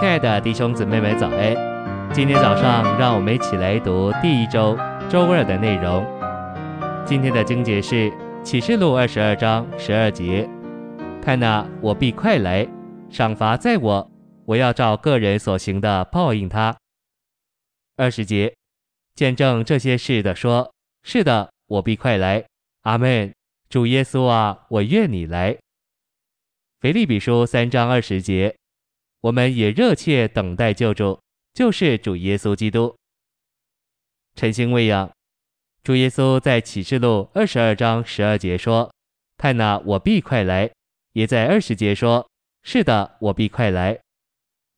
亲爱的弟兄姊妹们，早安！今天早上，让我们一起来读第一周周二的内容。今天的经节是启示录二十二章十二节：“看哪，我必快来，赏罚在我，我要照个人所行的报应他。”二十节，见证这些事的说：“是的，我必快来。”阿门。主耶稣啊，我愿你来。腓立比书三章二十节。我们也热切等待救主，就是主耶稣基督。晨星喂养，主耶稣在启示录二十二章十二节说：“看哪，我必快来。”也在二十节说：“是的，我必快来。”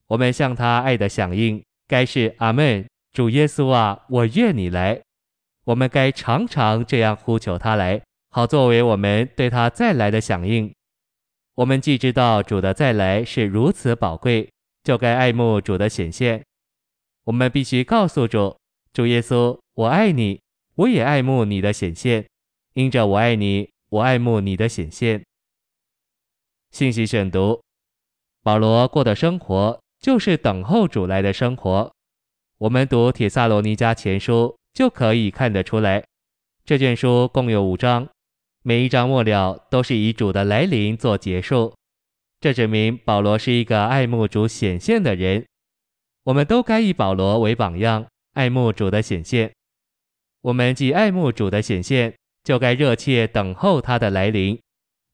我们向他爱的响应，该是阿门。主耶稣啊，我愿你来。我们该常常这样呼求他来，好作为我们对他再来的响应。我们既知道主的再来是如此宝贵，就该爱慕主的显现。我们必须告诉主：主耶稣，我爱你，我也爱慕你的显现。因着我爱你，我爱慕你的显现。信息选读：保罗过的生活就是等候主来的生活。我们读帖撒罗尼迦前书就可以看得出来。这卷书共有五章。每一章末了都是以主的来临做结束，这证明保罗是一个爱慕主显现的人。我们都该以保罗为榜样，爱慕主的显现。我们既爱慕主的显现，就该热切等候他的来临。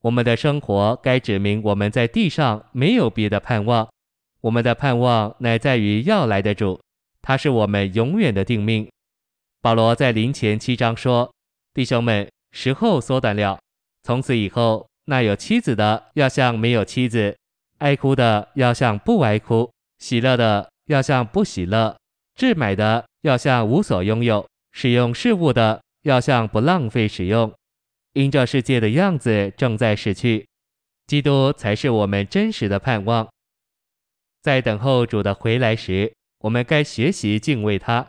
我们的生活该指明我们在地上没有别的盼望，我们的盼望乃在于要来的主，他是我们永远的定命。保罗在林前七章说：“弟兄们。”时候缩短了，从此以后，那有妻子的要像没有妻子，爱哭的要像不爱哭，喜乐的要像不喜乐，置买的要像无所拥有，使用事物的要像不浪费使用，因这世界的样子正在逝去，基督才是我们真实的盼望。在等候主的回来时，我们该学习敬畏他。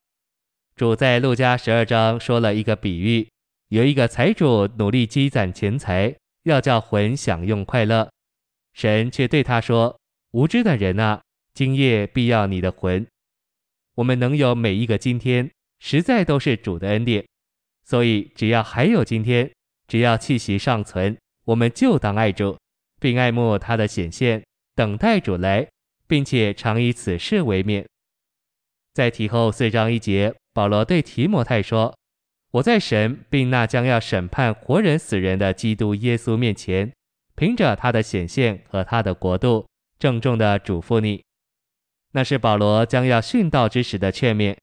主在路加十二章说了一个比喻。有一个财主努力积攒钱财，要叫魂享用快乐，神却对他说：“无知的人啊，今夜必要你的魂。”我们能有每一个今天，实在都是主的恩典。所以，只要还有今天，只要气息尚存，我们就当爱主，并爱慕他的显现，等待主来，并且常以此事为勉。在提后四章一节，保罗对提摩太说。我在神并那将要审判活人死人的基督耶稣面前，凭着他的显现和他的国度，郑重地嘱咐你。那是保罗将要殉道之时的劝勉。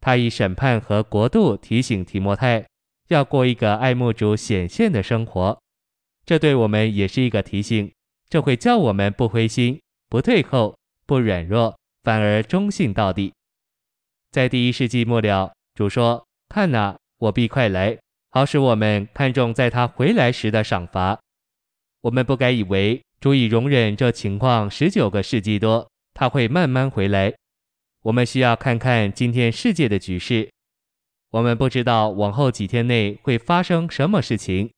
他以审判和国度提醒提摩太，要过一个爱慕主显现的生活。这对我们也是一个提醒，这会叫我们不灰心、不退后、不软弱，反而忠信到底。在第一世纪末了，主说：“看哪。”我必快来，好使我们看重在他回来时的赏罚。我们不该以为足以容忍这情况十九个世纪多，他会慢慢回来。我们需要看看今天世界的局势。我们不知道往后几天内会发生什么事情。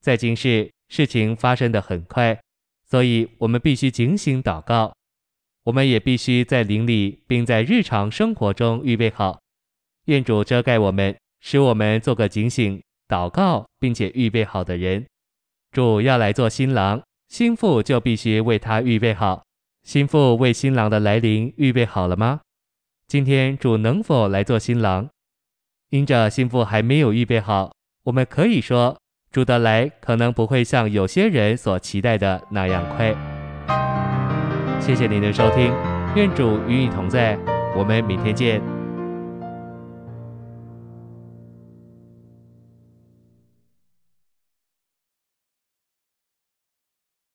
在今世，事情发生的很快，所以我们必须警醒祷告。我们也必须在灵里，并在日常生活中预备好。愿主遮盖我们。使我们做个警醒、祷告并且预备好的人。主要来做新郎，新妇就必须为他预备好。新妇为新郎的来临预备好了吗？今天主能否来做新郎？因着新妇还没有预备好，我们可以说主的来可能不会像有些人所期待的那样快。谢谢您的收听，愿主与你同在，我们明天见。